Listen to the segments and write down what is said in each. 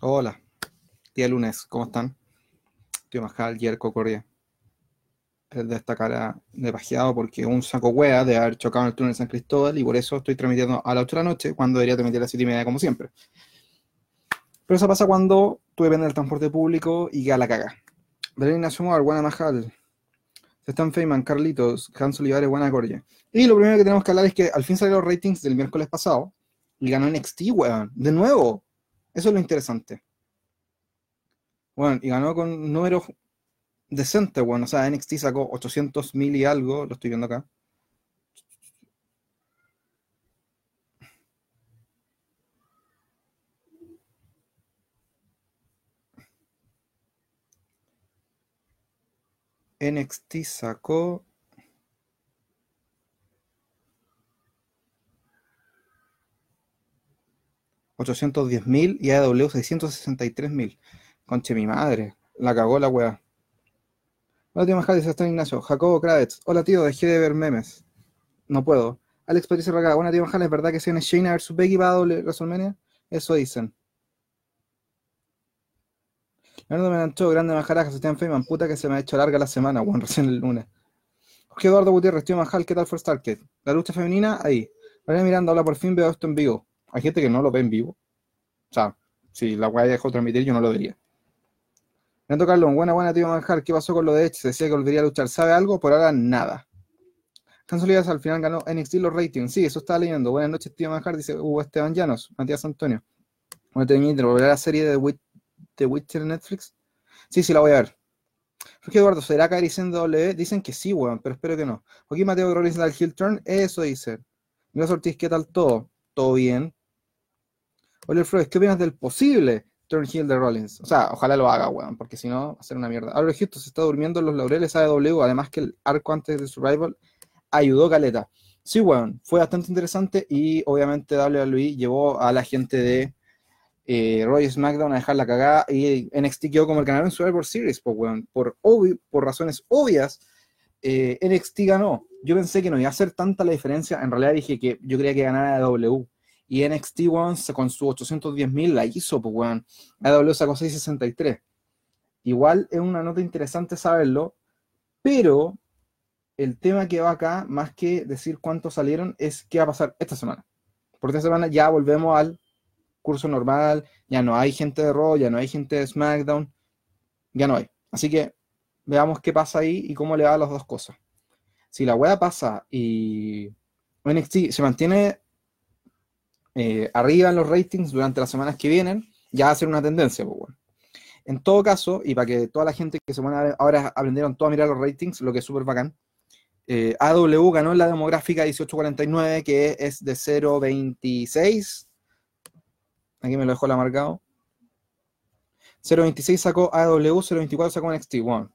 Hola, día lunes, ¿cómo están? Tío Majal, Yerko Correa. Es de esta cara de pajeado porque un saco hueá de haber chocado en el túnel de San Cristóbal y por eso estoy transmitiendo a la otra noche cuando debería transmitir a las 7 y media como siempre. Pero eso pasa cuando tú dependes del transporte público y queda la caga. Belén Moar, buena Majal. Están Feynman, Carlitos, Hans Olivares, buena Correa. Y lo primero que tenemos que hablar es que al fin salieron los ratings del miércoles pasado y ganó NXT, weón. De nuevo. Eso es lo interesante. Bueno, y ganó con números decentes, bueno. O sea, NXT sacó 800 mil y algo, lo estoy viendo acá. NXT sacó 810.000 y AW 663.000. Conche mi madre, la cagó la weá. Hola tío Majal, dice Ignacio. Jacobo Kravitz. Hola tío, dejé de ver memes. No puedo. Alex Patricia Raga. Buena tío Majal, ¿es verdad que si viene Shayna versus Becky para doble WrestleMania? Eso dicen. Leonardo Menancho, grande Majaraja, Sebastián Feynman, puta que se me ha hecho larga la semana, weón, recién el lunes. Jorge Eduardo Gutiérrez, tío Majal, ¿qué tal fue Starkid? La lucha femenina, ahí. María Miranda, hola, por fin veo esto en vivo. Hay gente que no lo ve en vivo. O sea, si la weá dejó transmitir, yo no lo vería. Renato Carlón, buena, buena, tío Manjar. ¿Qué pasó con lo de Edge? Se decía que volvería a luchar. ¿Sabe algo? Por ahora, nada. Tan Solidas al final ganó NXT los ratings. Sí, eso estaba leyendo. Buenas noches, tío Manjar. Dice Hugo Esteban Llanos, Matías Antonio. Bueno, te volverá la serie de, Witcher Netflix? Sí, sí, la voy a ver. Jorge Eduardo, ¿será caer diciendo W? Dicen que sí, weón, pero espero que no. Joaquín Mateo Rollins del Hill Turn, eso dice. Mira Ortiz, ¿qué tal todo? ¿Todo bien? Oliver Flores, ¿qué opinas del posible turn heel de Rollins? O sea, ojalá lo haga, weón, porque si no, va a ser una mierda. Ahora Houston se está durmiendo en los laureles AEW, además que el arco antes de Survival ayudó Caleta. Sí, weón, fue bastante interesante y obviamente WWE llevó a la gente de eh, Roy SmackDown a dejar la cagada y NXT quedó como el ganador en Survivor Series, pues, weón. Por, por razones obvias, eh, NXT ganó. Yo pensé que no iba a hacer tanta la diferencia. En realidad dije que yo creía que ganara W. Y NXT, weón, con su 810.000 la hizo, pues, weón. AW sacó 663. Igual es una nota interesante saberlo, pero el tema que va acá, más que decir cuántos salieron, es qué va a pasar esta semana. Por esta semana ya volvemos al curso normal, ya no hay gente de Raw, ya no hay gente de SmackDown, ya no hay. Así que veamos qué pasa ahí y cómo le va a las dos cosas. Si la wea pasa y NXT se mantiene eh, arriba los ratings durante las semanas que vienen, ya va a ser una tendencia. Pues, bueno. En todo caso, y para que toda la gente que se pone ahora aprendieron todo a mirar los ratings, lo que es súper bacán, eh, AW ganó la demográfica 1849, que es de 0.26. Aquí me lo dejó la marcado. 0.26 sacó AW, 0.24 sacó NXT, one.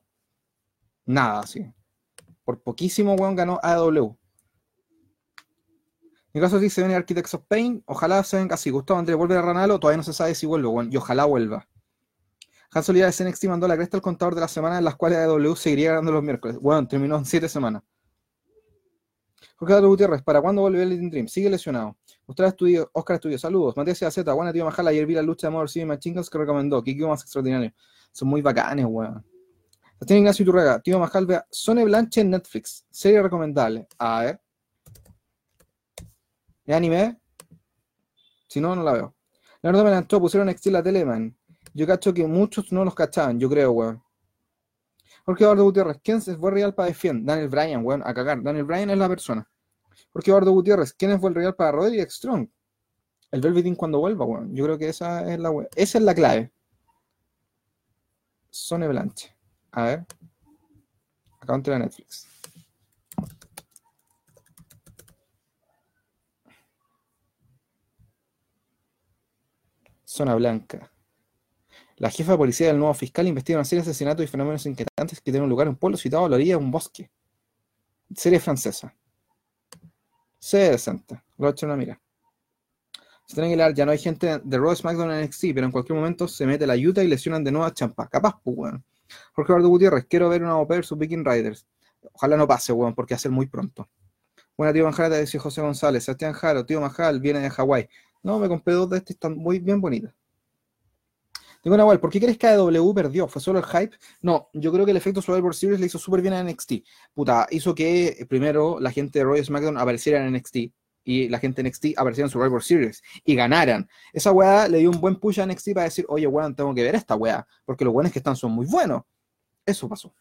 Nada, así. Por poquísimo, weón, ganó AW. Mi caso dice viene Architects of Pain. Ojalá se venga así. Gustavo Andrés vuelve a Ranalo. Todavía no se sabe si vuelve, y ojalá vuelva. Hans Olivares NXT mandó la cresta al contador de la semana en las cuales AW seguiría ganando los miércoles. Bueno, terminó en 7 semanas. Jorge Dato Gutiérrez, ¿para cuándo vuelve el Dream? Sigue lesionado. Oscar Estudio, Oscar Estudio, saludos. Matías Z, buena tío Majala. Ayer vi la lucha de Mother City Machine que recomendó. Kikio más extraordinario. Son muy bacanes, weón. Tiene Ignacio Iturraga, tío Majal, vea Sone Blanche en Netflix. Serie recomendable. A ver. ¿Es anime? Si no, no la veo. Leonardo Menantó pusieron NXT la Teleman. Yo cacho que muchos no los cachaban, yo creo, weón. Jorge Eduardo Gutiérrez, ¿quién es fue real para Defiend? Daniel Bryan, weón, a cagar. Daniel Bryan es la persona. Jorge Eduardo Gutiérrez, ¿quién fue el real para Roderick Strong? El Velveteen cuando vuelva, weón. Yo creo que esa es la es la clave. Sone Blanche. A ver. Acá de Netflix. Zona Blanca. La jefa de policía del nuevo fiscal investiga una serie de asesinatos y fenómenos inquietantes que tienen lugar en un pueblo situado a la orilla de un bosque. Serie francesa. Serie decente. Lo he hecho una mira. Se tienen que leer, ya no hay gente de Raw SmackDown en NXT, pero en cualquier momento se mete la ayuda y lesionan de nuevo a Champa. Capaz, pues, weón. Jorge Eduardo Gutiérrez, quiero ver una OP versus Viking Riders. Ojalá no pase, weón, porque ser muy pronto. Buena, tío Manjara, te decía José González. Sebastián Jaro, tío Majal, viene de Hawái. No, me compré dos de estas, están muy bien bonitas. Tengo una ¿por qué crees que AEW perdió? ¿Fue solo el hype? No, yo creo que el efecto Survivor Series le hizo súper bien a NXT. Puta, hizo que eh, primero la gente de Royal SmackDown apareciera en NXT y la gente de NXT apareciera en Survivor Series y ganaran. Esa weá le dio un buen push a NXT para decir, oye, weón, tengo que ver esta weá, porque los buenos que están son muy buenos. Eso pasó.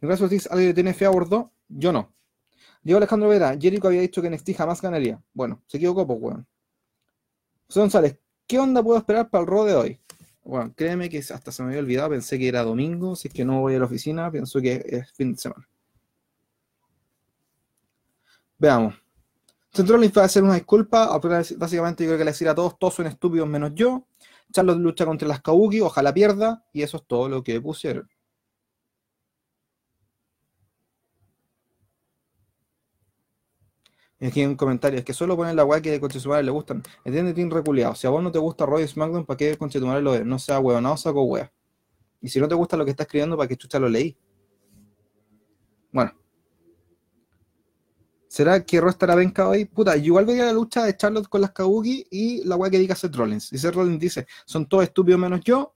Caso de ¿alguien tiene fe a Bordeaux? Yo no. Diego Alejandro Vera, Jericho había dicho que NXT jamás ganaría. Bueno, se equivocó, pues, weón. José González, ¿qué onda puedo esperar para el rol de hoy? Bueno, créeme que hasta se me había olvidado, pensé que era domingo, si es que no voy a la oficina, pienso que es fin de semana. Veamos. Central va a hacer una disculpa, básicamente yo creo que le decir a todos, todos son estúpidos menos yo. Charlotte lucha contra las Kabuki, ojalá pierda, y eso es todo lo que pusieron. Y aquí un comentario, es que solo ponen la weá que de Conchetumare le gustan. Entiende, Team reculeado. Si a vos no te gusta Roy SmackDown, ¿para qué Conchetumare lo ves? No sea no saco weá. Y si no te gusta lo que está escribiendo, ¿para qué chucha lo leí? Bueno. ¿Será que Roy estará venca hoy? Puta, igual veía la lucha de Charlotte con las Kabuki y la weá que diga Seth Rollins. Y Seth Rollins dice, son todos estúpidos menos yo.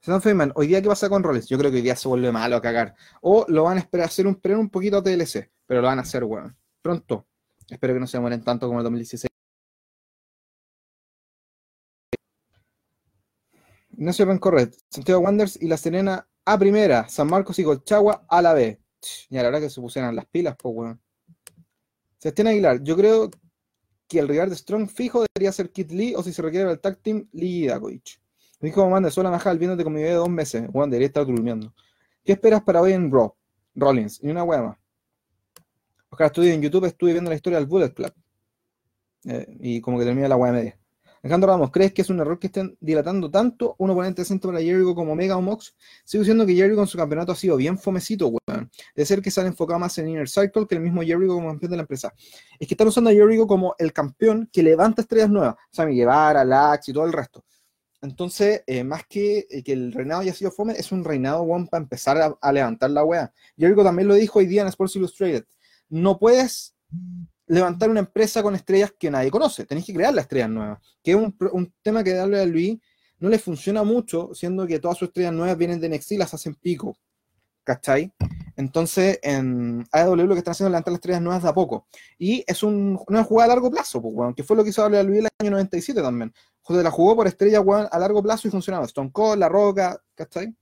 Seth Feynman, ¿hoy día qué pasa con Rollins? Yo creo que hoy día se vuelve malo a cagar. O lo van a esperar hacer un, un poquito a TLC pero lo van a hacer, weón. Pronto. Espero que no se mueren tanto como el 2016. Ignacio Bencorret, Santiago Wanderers y La Serena a primera, San Marcos y Colchagua a la B. Y a la hora que se pusieran las pilas, pues, weón. Sebastián Aguilar, yo creo que el rival de Strong fijo debería ser Kit Lee o si se requiere el tag team, Lee y Dakovic. Me dijo Manda, sola Majal, viéndote con mi bebé de dos meses. Weón, debería estar durmiendo. ¿Qué esperas para hoy en Raw? Rollins, y una hueá Oscar estudio en YouTube, estuve viendo la historia del Bullet Club. Eh, y como que termina la weá media. Alejandro Ramos, ¿crees que es un error que estén dilatando tanto un oponente decente para Jericho como Mega o Mox? Sigo diciendo que Jericho con su campeonato ha sido bien fomecito, weón. De ser que se han enfocado más en Inner Cycle que el mismo Jericho como campeón de la empresa. Es que están usando a Jericho como el campeón que levanta estrellas nuevas. Sea, Guevara, Lax y todo el resto. Entonces, eh, más que, eh, que el reinado haya sido fome, es un reinado, weón, para empezar a, a levantar la weá. Jericho también lo dijo hoy día en Sports Illustrated no puedes levantar una empresa con estrellas que nadie conoce, tenéis que crear las estrellas nuevas, que es un, tema que darle a Luis no le funciona mucho, siendo que todas sus estrellas nuevas vienen de y las hacen pico, ¿cachai? Entonces, en AEW lo que están haciendo es levantar las estrellas nuevas de a poco. Y es un, una jugada a largo plazo, pues, que fue lo que hizo Luis el año 97 también. José la jugó por estrellas a largo plazo y funcionaba. Stone Cold, La Roca, ¿cachai?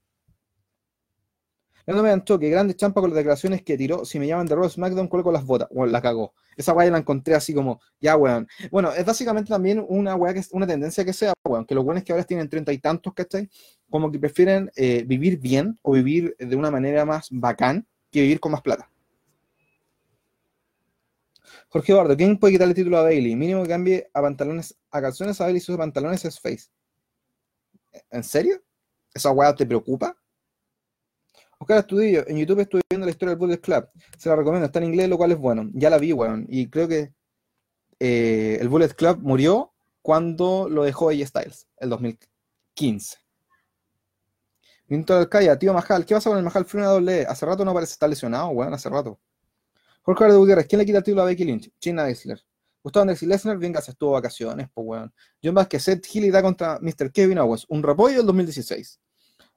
No me dan que grande champa con las declaraciones que tiró. Si me llaman de Raw SmackDown, con las botas. Bueno, la cagó. Esa weá la encontré así como, ya weón. Bueno, es básicamente también una weá que es una tendencia que sea, weón. Que los buenos que ahora tienen treinta y tantos, ¿cachai? Como que prefieren eh, vivir bien o vivir de una manera más bacán que vivir con más plata. Jorge Eduardo, ¿quién puede quitarle el título a Bailey? Mínimo que cambie a pantalones, a calzones a Bailey sus pantalones es face. ¿En serio? ¿Esa weá te preocupa? Oscar Estudillo, en YouTube estuve viendo la historia del Bullet Club. Se la recomiendo, está en inglés, lo cual es bueno. Ya la vi, weón. Y creo que eh, el Bullet Club murió cuando lo dejó AJ Styles, el 2015. Vinto Calla, tío Majal, ¿qué pasa con el Majal Free doble e? Hace rato no parece estar lesionado, weón, hace rato. Jorge de Gutiérrez, ¿quién le quita el título a Becky Lynch? China Eisler. Gustavo Anderson y Lesnar, venga, se estuvo vacaciones, pues weón. John Vázquez, Seth Healy da contra Mr. Kevin Owens, un repollo del 2016.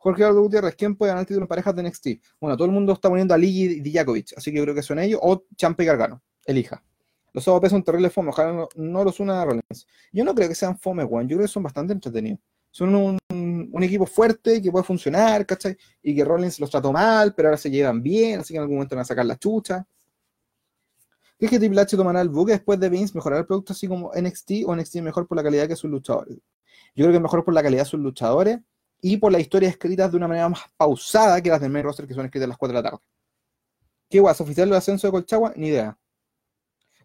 Jorge Eduardo Gutiérrez, ¿quién puede ganar el título en parejas de NXT? Bueno, todo el mundo está poniendo a Ligi y Dijakovic, así que yo creo que son ellos, o Champa y Gargano, elija. Los OVP son terribles fome, ojalá no, los una a Rollins. Yo no creo que sean fome, Juan, yo creo que son bastante entretenidos. Son un, equipo fuerte que puede funcionar, ¿cachai? Y que Rollins los trató mal, pero ahora se llevan bien, así que en algún momento van a sacar la chucha. ¿Qué es que Triple H tomará el buque después de Vince mejorar el producto así como NXT o NXT mejor por la calidad que sus luchadores? Yo creo que mejor por la calidad de sus luchadores y por las historias escritas de una manera más pausada que las del main roster que son escritas a las 4 de la tarde. ¿Qué guas? ¿Oficial del ascenso de Colchagua? Ni idea.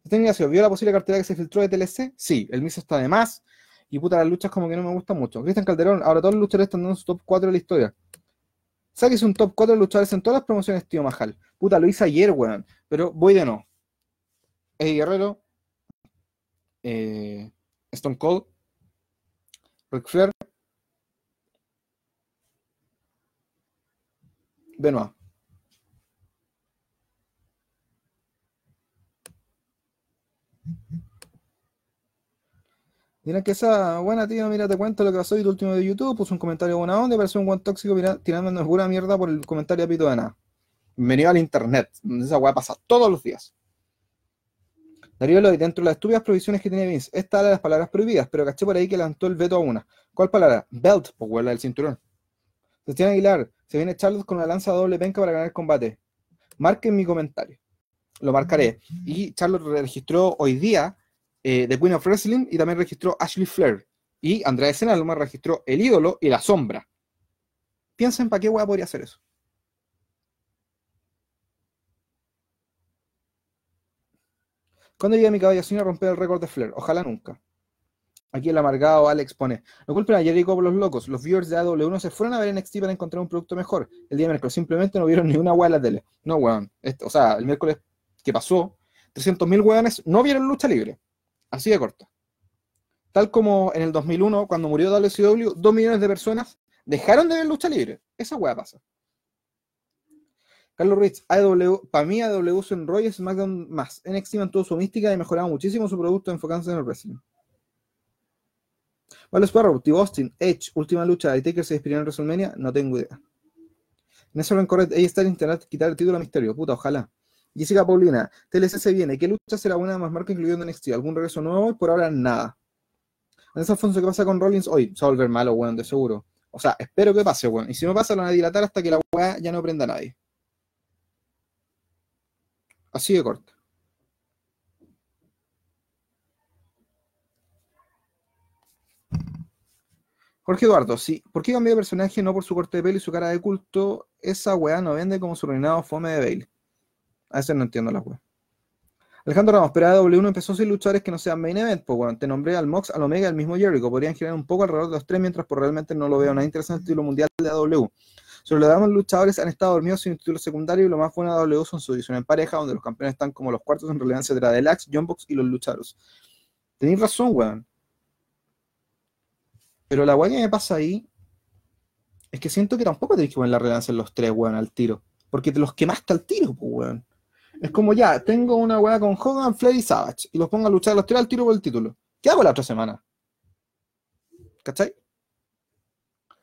¿Este Ignacio vio la posible cartera que se filtró de TLC? Sí, el miso está de más. Y puta, las luchas como que no me gustan mucho. Cristian Calderón, ahora todos los luchadores están dando su top 4 de la historia. Sáquese un top 4 de luchadores en todas las promociones, tío Majal. Puta, lo hice ayer, weón. Pero voy de no. Eddie Guerrero. Eh, Stone Cold. Ric Flair. Benoit. Dirán que esa buena tío, mira, te cuento lo que pasó y tu último de YouTube, puso un comentario buena onda y pareció un buen tóxico mira, tirándonos pura mierda por el comentario a pito de nada. Bienvenido al internet, donde esa weá pasa todos los días. Darío Eloy, dentro de las estúpidas provisiones que tiene Vince, esta de las palabras prohibidas, pero caché por ahí que levantó el veto a una. ¿Cuál palabra? Belt, pues la del cinturón. Cristian Aguilar, se viene Charlotte con una lanza doble penca para ganar el combate. Marquen mi comentario. Lo marcaré. Y Charlotte registró hoy día eh, The Queen of Wrestling y también registró Ashley Flair. Y Andrea Senalma registró El ídolo y La sombra. Piensen para qué hueá podría hacer eso. ¿Cuándo llega mi caballo a romper el récord de Flair? Ojalá nunca. Aquí el amargado Alex pone, no culpen a Jericho por los locos, los viewers de AW1 se fueron a ver NXT para encontrar un producto mejor. El día miércoles simplemente no vieron ni una hueá en la tele. No, weón. o sea, el miércoles que pasó, 300.000 weones no vieron lucha libre. Así de corto. Tal como en el 2001, cuando murió WCW, 2 millones de personas dejaron de ver lucha libre. Esa hueá pasa. Carlos Rich, AW, para mí AW en Roy es más. NXT mantuvo su mística y mejoraba muchísimo su producto enfocándose en el wrestling. Vale Sparrow, T. Austin, Edge, última lucha de Taker se despidió en WrestleMania, no tengo idea. Nelson Corret, ahí está el internet, quitar el título a Misterio, puta, ojalá. Jessica Paulina, TLC se viene, ¿qué lucha será buena de más marca incluyendo NXT? ¿Algún regreso nuevo? Por ahora nada. Andrés Alfonso, ¿qué pasa con Rollins hoy? Se va a volver malo, weón, de seguro. O sea, espero que pase, weón. Y si no pasa, lo van a dilatar hasta que la weá ya no prenda a nadie. Así de corto. Jorge Eduardo, sí. ¿Por qué cambió de personaje no por su corte de pelo y su cara de culto? Esa weá no vende como su reinado fome de Bailey. A veces no entiendo la weá. Alejandro Ramos, pero AW1 empezó sin luchadores que no sean main event. Pues bueno, te nombré al Mox, al Omega, al mismo Jericho. Podrían girar un poco alrededor de los tres, mientras por realmente no lo veo nada interesante el título mundial de AW. Sobre lo damos luchadores han estado dormidos sin título secundario y lo más bueno de AW son su edición en pareja, donde los campeones están como los cuartos en relevancia de la Deluxe, John Box y los luchadores. Tenéis razón, weón. Pero la weá que me pasa ahí es que siento que tampoco tenéis que poner la relevancia en los tres, weón, al tiro. Porque te los quemaste al tiro, pues, weón. Es como ya, tengo una weá con Hogan, Flair y Savage y los pongo a luchar los tres al tiro por el título. ¿Qué hago la otra semana? ¿Cachai?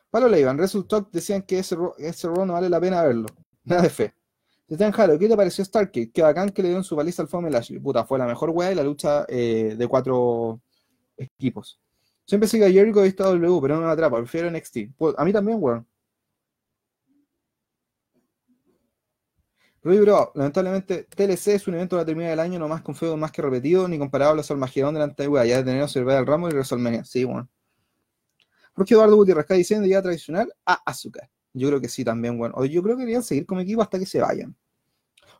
Pablo Leivan, Result Talk decían que ese, ese no vale la pena verlo. Nada de fe. Te Jalo, ¿qué te pareció Starkey? Qué bacán que le dieron su baliza al Fome Lashley. Puta, fue la mejor weá y la lucha eh, de cuatro equipos. Siempre sigue a Jericho y W, pero no me atrapa. Prefiero NXT. Pues, a mí también, weón. Rudy Bro, lamentablemente TLC es un evento que termina del año no más con feudo más que repetido, ni comparable a Magedón de la antigua, ya de tener Survival al Ramo y WrestleMania. Sí, bueno. Porque Eduardo Gutiérrez está diciendo ya tradicional a Azúcar. Yo creo que sí también, bueno. O yo creo que deberían seguir como equipo hasta que se vayan.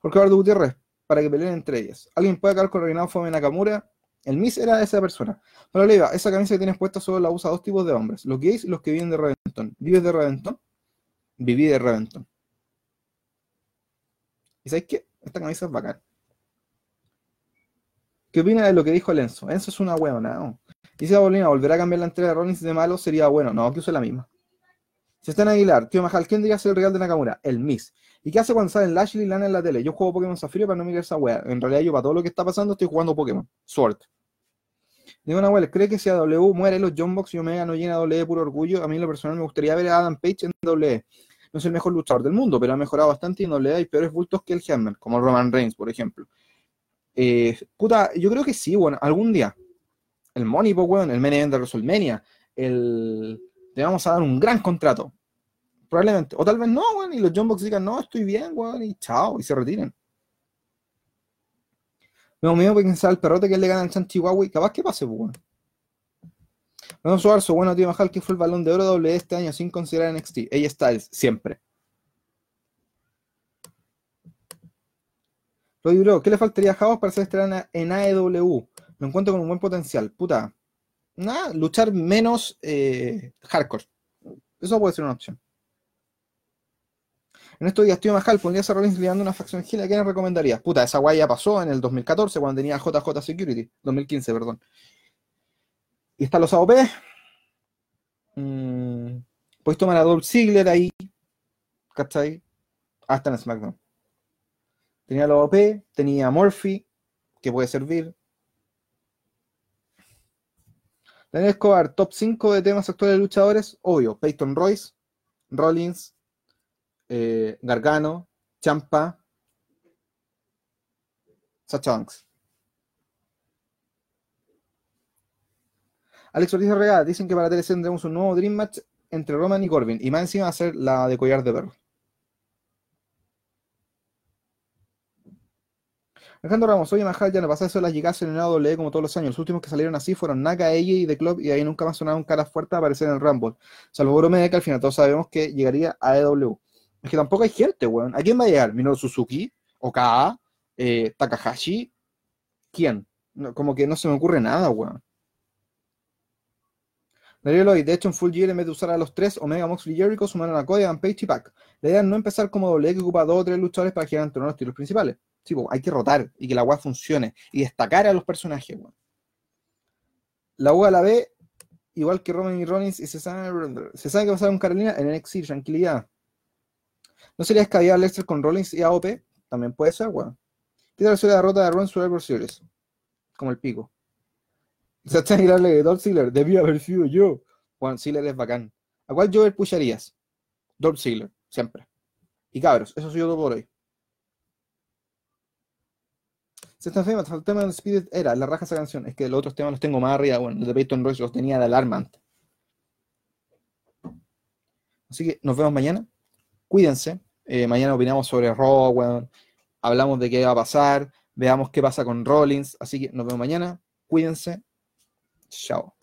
Porque Eduardo Gutiérrez, para que peleen entre ellas. ¿Alguien puede acabar con Reinado Fome Nakamura? El Miss era esa persona. Pero Leiva, esa camisa que tienes puesta solo la usa dos tipos de hombres, los gays y los que viven de Reventon. ¿Vives de Reventon? Viví de Reventon. ¿Y sabes qué? Esta camisa es bacán. ¿Qué opina de lo que dijo el Enzo? Es una huevona, ¿no? Dice Bolina, ¿volverá a cambiar la entrega de Rollins de malo? Sería bueno. No, que use la misma. Si está en Aguilar, tío Majal, ¿quién diría ser el real de Nakamura? El Miss. ¿Y qué hace cuando salen Lashley y Lana en la tele? Yo juego Pokémon Zafiro para no mirar esa wea. En realidad, yo para todo lo que está pasando estoy jugando Pokémon. Suerte. Digo wea, ¿cree que si a W muere los John Box y Omega no llena W puro orgullo? A mí en lo personal me gustaría ver a Adam Page en W. No es el mejor luchador del mundo, pero ha mejorado bastante y en W hay peores bultos que el Hammer, como Roman Reigns, por ejemplo. Eh, puta, yo creo que sí, bueno, algún día. El Money, pues, weón, el main event de WrestleMania. El... Le vamos a dar un gran contrato Probablemente. O tal vez no, weón, y los John digan, no, estoy bien, weón, y chao, y se retiren. Me miedo pensar al perrote que le gana al Chan Chihuahua y capaz que pase, pues, weón. Vamos a su bueno, tío Majal, que fue el balón de oro doble este año sin considerar NXT. Ella Styles, siempre. Roddy Bro, ¿qué le faltaría a Javos para ser estrella en AEW? Lo encuentro con un buen potencial. Puta. Nada, luchar menos eh, hardcore. Eso puede ser una opción. En estos días, tío Majal, pondría a Rollins liderando una facción gira, ¿qué le recomendarías? Puta, esa guay ya pasó en el 2014, cuando tenía JJ Security. 2015, perdón. Y están los AOP. Mm, puedes tomar a Dolph Ziggler ahí. ¿Cachai? Hasta en SmackDown. Tenía los AOP, tenía Murphy, que puede servir. Daniel Escobar, top 5 de temas actuales de luchadores, obvio, Peyton Royce, Rollins, eh, Gargano, Champa, Sacha Banks. Alex Ortiz Regada, dicen que para TLC tendremos un nuevo Dream Match entre Roman y Corbin, y más encima va a ser la de collar de perro. Alejandro Ramos, oye Majal, ya no pasa eso de las llegadas en el AW como todos los años. Los últimos que salieron así fueron Naka, ella y The Club, y ahí nunca más sonaron caras fuertes a aparecer en el Rumble. Salvo Bromede, que al final todos sabemos que llegaría a EW. Es que tampoco hay gente, weón. ¿A quién va a llegar? ¿Minoru Suzuki? ¿Oka? Eh, ¿Takahashi? ¿Quién? como que no se me ocurre nada, weón. Darío Lloyd, de hecho en Full Gear en vez de usar a los tres, Omega, Moxley y Jericho sumaron a Cody, Page y Pac. La idea es no empezar como doble que ocupa dos o tres luchadores para girar entre los tiros principales. Sí, hay que rotar y que la UA funcione y destacar a los personajes, weón. La U a la B, igual que Roman y Rollins, y se sabe, se sabe que va a pasar con Carolina en NXT, tranquilidad. ¿No sería escabiar Lester con Rollins y AOP? También puede ser, weón. ¿Qué tal la derrota de Ron Survivor Series? Como el pico. Sachan Aguilar de Dolph Ziggler, debía haber sido yo. Juan Ziggler es bacán. ¿A cuál Jover pusharías? Dolph Ziggler, siempre. Y cabros, eso soy yo todo por hoy. Se está enferma, el tema del Spirit era, la raja esa canción. Es que los otros temas los tengo más arriba. Bueno, el de Peyton Royce los tenía de alarma antes. Así que nos vemos mañana. Cuídense. Eh, mañana opinamos sobre Raw, hablamos de qué va a pasar, veamos qué pasa con Rollins. Así que nos vemos mañana. Cuídense. Chao.